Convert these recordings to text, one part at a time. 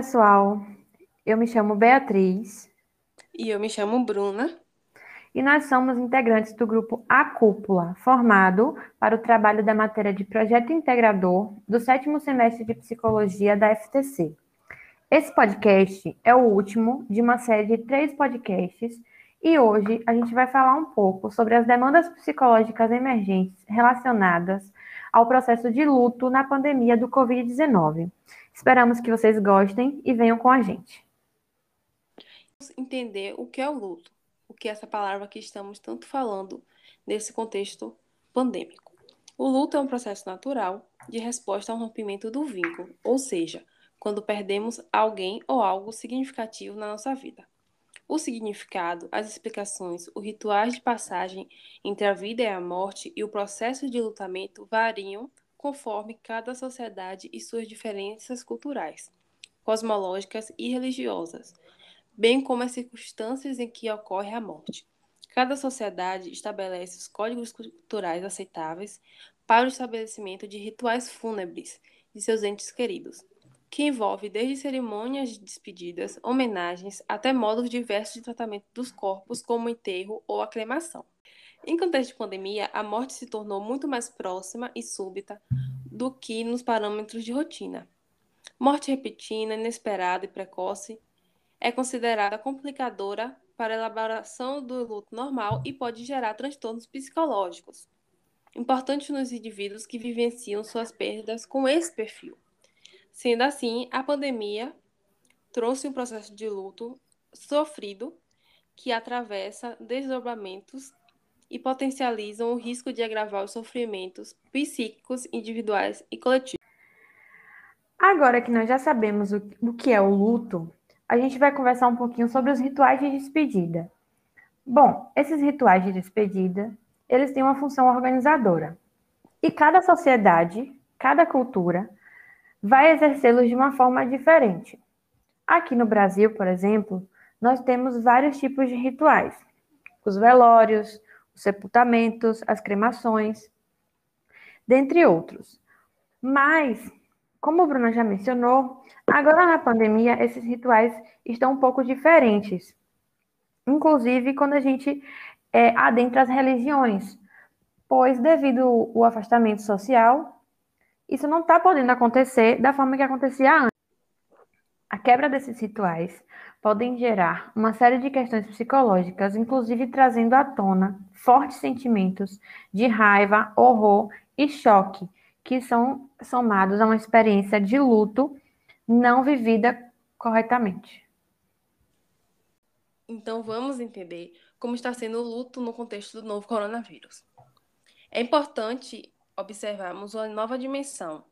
pessoal. Eu me chamo Beatriz. E eu me chamo Bruna. E nós somos integrantes do grupo A Cúpula, formado para o trabalho da matéria de projeto integrador do sétimo semestre de psicologia da FTC. Esse podcast é o último de uma série de três podcasts e hoje a gente vai falar um pouco sobre as demandas psicológicas emergentes relacionadas ao processo de luto na pandemia do Covid-19. Esperamos que vocês gostem e venham com a gente. Entender o que é o luto, o que é essa palavra que estamos tanto falando nesse contexto pandêmico. O luto é um processo natural de resposta ao rompimento do vínculo, ou seja, quando perdemos alguém ou algo significativo na nossa vida. O significado, as explicações, os rituais de passagem entre a vida e a morte e o processo de lutamento variam conforme cada sociedade e suas diferenças culturais, cosmológicas e religiosas, bem como as circunstâncias em que ocorre a morte. Cada sociedade estabelece os códigos culturais aceitáveis para o estabelecimento de rituais fúnebres de seus entes queridos, que envolve desde cerimônias de despedidas, homenagens, até modos diversos de tratamento dos corpos, como enterro ou aclamação. Em contexto de pandemia, a morte se tornou muito mais próxima e súbita do que nos parâmetros de rotina. Morte repentina, inesperada e precoce é considerada complicadora para a elaboração do luto normal e pode gerar transtornos psicológicos, importantes nos indivíduos que vivenciam suas perdas com esse perfil. Sendo assim, a pandemia trouxe um processo de luto sofrido que atravessa desdobramentos e potencializam o risco de agravar os sofrimentos psíquicos individuais e coletivos. Agora que nós já sabemos o, que é o luto, a gente vai conversar um pouquinho sobre os rituais de despedida. Bom, esses rituais de despedida, eles têm uma função organizadora. E cada sociedade, cada cultura, vai exercê-los de uma forma diferente. Aqui no Brasil, por exemplo, nós temos vários tipos de rituais. Os velórios, os sepultamentos, as cremações, dentre outros. Mas, como a Bruna já mencionou, agora na pandemia esses rituais estão um pouco diferentes. Inclusive quando a gente é, adentra as religiões, pois devido ao afastamento social, isso não está podendo acontecer da forma que acontecia antes. A quebra desses rituais podem gerar uma série de questões psicológicas, inclusive trazendo à tona fortes sentimentos de raiva, horror e choque, que são somados a uma experiência de luto não vivida corretamente. Então vamos entender como está sendo o luto no contexto do novo coronavírus. É importante observarmos uma nova dimensão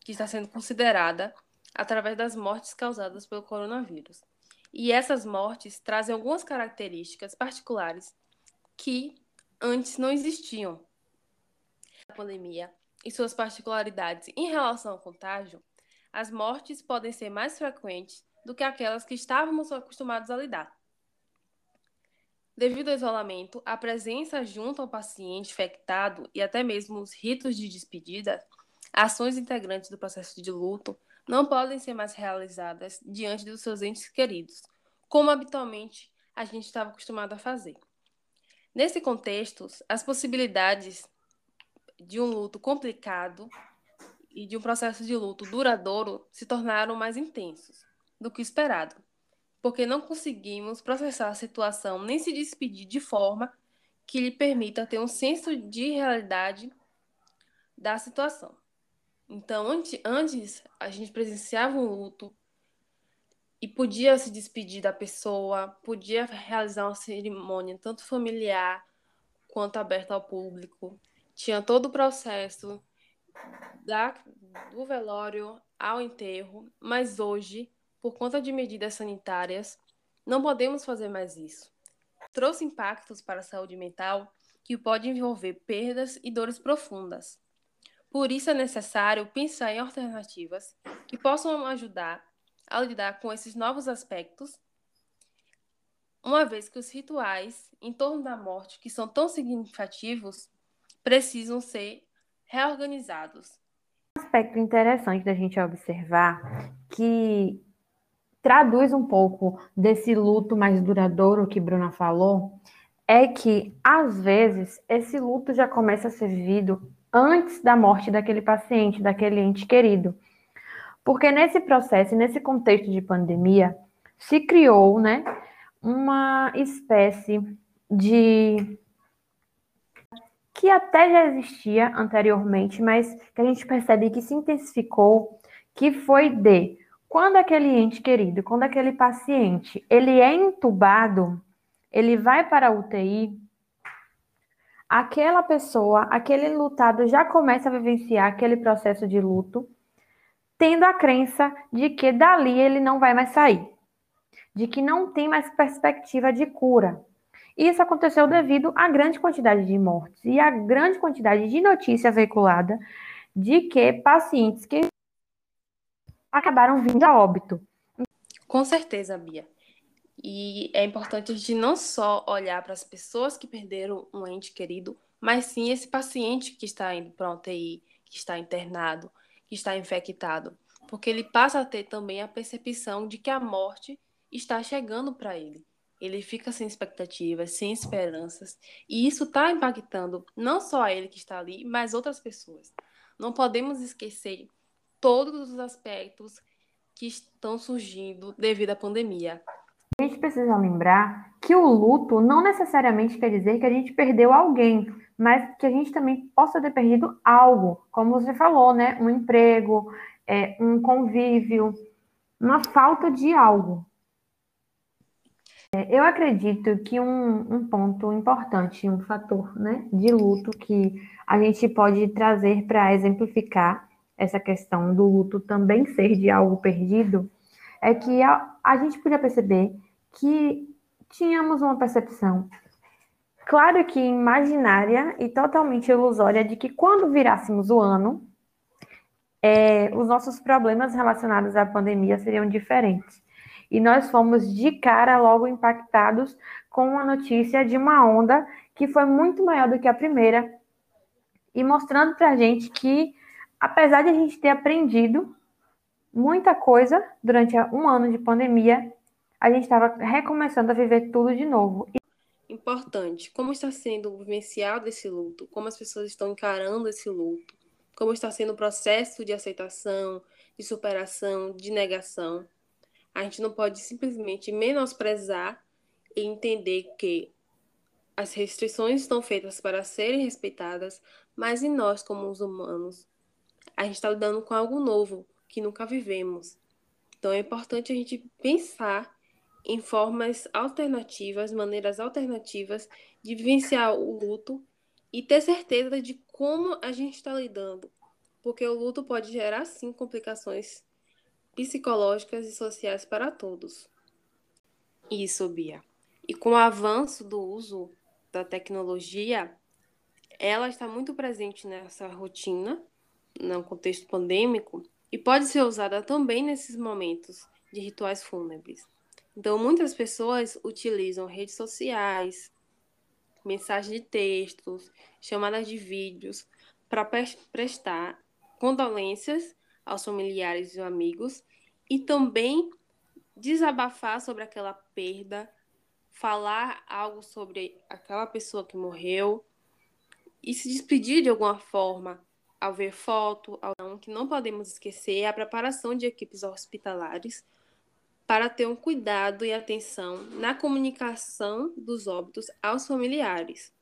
que está sendo considerada através das mortes causadas pelo coronavírus. E essas mortes trazem algumas características particulares que antes não existiam. A pandemia e suas particularidades em relação ao contágio, as mortes podem ser mais frequentes do que aquelas que estávamos acostumados a lidar. Devido ao isolamento, a presença junto ao paciente infectado e até mesmo os ritos de despedida, ações integrantes do processo de luto, não podem ser mais realizadas diante dos seus entes queridos, como habitualmente a gente estava acostumado a fazer. Nesse contexto, as possibilidades de um luto complicado e de um processo de luto duradouro se tornaram mais intensos do que esperado, porque não conseguimos processar a situação nem se despedir de forma que lhe permita ter um senso de realidade da situação. Então, antes, a gente presenciava um luto e podia se despedir da pessoa, podia realizar uma cerimônia tanto familiar quanto aberta ao público. Tinha todo o processo da, do velório ao enterro, mas hoje, por conta de medidas sanitárias, não podemos fazer mais isso. Trouxe impactos para a saúde mental que pode envolver perdas e dores profundas. Por isso é necessário pensar em alternativas que possam ajudar a lidar com esses novos aspectos, uma vez que os rituais em torno da morte, que são tão significativos, precisam ser reorganizados. Um aspecto interessante da gente observar que traduz um pouco desse luto mais duradouro que Bruna falou, é que, às vezes, esse luto já começa a ser vivido antes da morte daquele paciente, daquele ente querido. Porque nesse processo, nesse contexto de pandemia, se criou, né, uma espécie de que até já existia anteriormente, mas que a gente percebe que se intensificou, que foi de quando aquele ente querido, quando aquele paciente, ele é entubado, ele vai para a UTI, aquela pessoa, aquele lutado já começa a vivenciar aquele processo de luto, tendo a crença de que dali ele não vai mais sair, de que não tem mais perspectiva de cura. Isso aconteceu devido à grande quantidade de mortes e à grande quantidade de notícia veiculada de que pacientes que acabaram vindo a óbito. Com certeza, Bia. E é importante a gente não só olhar para as pessoas que perderam um ente querido, mas sim esse paciente que está indo para uma UTI, que está internado, que está infectado, porque ele passa a ter também a percepção de que a morte está chegando para ele. Ele fica sem expectativas, sem esperanças, e isso está impactando não só a ele que está ali, mas outras pessoas. Não podemos esquecer todos os aspectos que estão surgindo devido à pandemia. A gente precisa lembrar que o luto não necessariamente quer dizer que a gente perdeu alguém, mas que a gente também possa ter perdido algo, como você falou, né? Um emprego, é, um convívio, uma falta de algo. É, eu acredito que um, um ponto importante, um fator né, de luto que a gente pode trazer para exemplificar essa questão do luto também ser de algo perdido, é que a, a gente podia perceber que tínhamos uma percepção, claro que imaginária e totalmente ilusória, de que quando virássemos o ano, é, os nossos problemas relacionados à pandemia seriam diferentes. E nós fomos de cara logo impactados com a notícia de uma onda que foi muito maior do que a primeira, e mostrando para a gente que apesar de a gente ter aprendido muita coisa durante um ano de pandemia, a gente estava recomeçando a viver tudo de novo. Importante, como está sendo vivenciado esse luto, como as pessoas estão encarando esse luto, como está sendo o processo de aceitação, de superação, de negação. A gente não pode simplesmente menosprezar e entender que as restrições estão feitas para serem respeitadas, mas em nós, como os humanos, a gente está lidando com algo novo que nunca vivemos. Então é importante a gente pensar em formas alternativas, maneiras alternativas de vivenciar o luto e ter certeza de como a gente está lidando, porque o luto pode gerar sim complicações psicológicas e sociais para todos. Isso, Bia. E com o avanço do uso da tecnologia, ela está muito presente nessa rotina no contexto pandêmico e pode ser usada também nesses momentos de rituais fúnebres. Então, muitas pessoas utilizam redes sociais, mensagens de textos, chamadas de vídeos para prestar condolências aos familiares e amigos e também desabafar sobre aquela perda, falar algo sobre aquela pessoa que morreu e se despedir de alguma forma ao ver foto, ao que não podemos esquecer é a preparação de equipes hospitalares para ter um cuidado e atenção na comunicação dos óbitos aos familiares.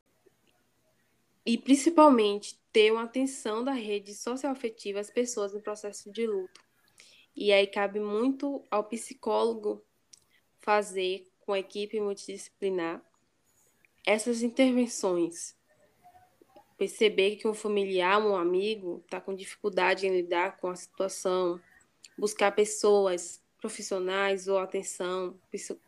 E principalmente ter uma atenção da rede socioafetiva às pessoas em processo de luto. E aí cabe muito ao psicólogo fazer com a equipe multidisciplinar essas intervenções perceber que um familiar, um amigo, está com dificuldade em lidar com a situação, buscar pessoas profissionais ou atenção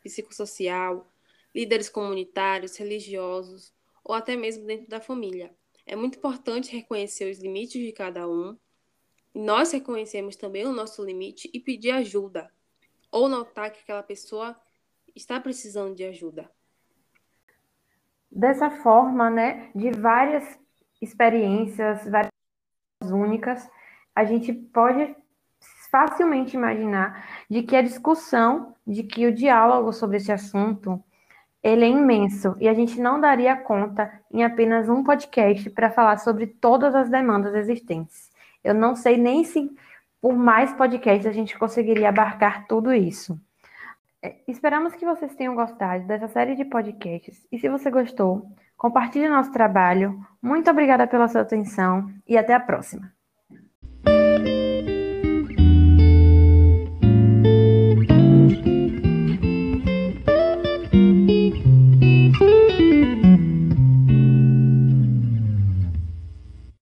psicossocial, líderes comunitários, religiosos ou até mesmo dentro da família. É muito importante reconhecer os limites de cada um. Nós reconhecemos também o nosso limite e pedir ajuda, ou notar que aquela pessoa está precisando de ajuda. Dessa forma, né, de várias experiências, várias únicas, a gente pode facilmente imaginar de que a discussão, de que o diálogo sobre esse assunto, ele é imenso e a gente não daria conta em apenas um podcast para falar sobre todas as demandas existentes. Eu não sei nem se por mais podcasts a gente conseguiria abarcar tudo isso. É, esperamos que vocês tenham gostado dessa série de podcasts e se você gostou, compartilhe nosso trabalho. Muito obrigada pela sua atenção e até a próxima.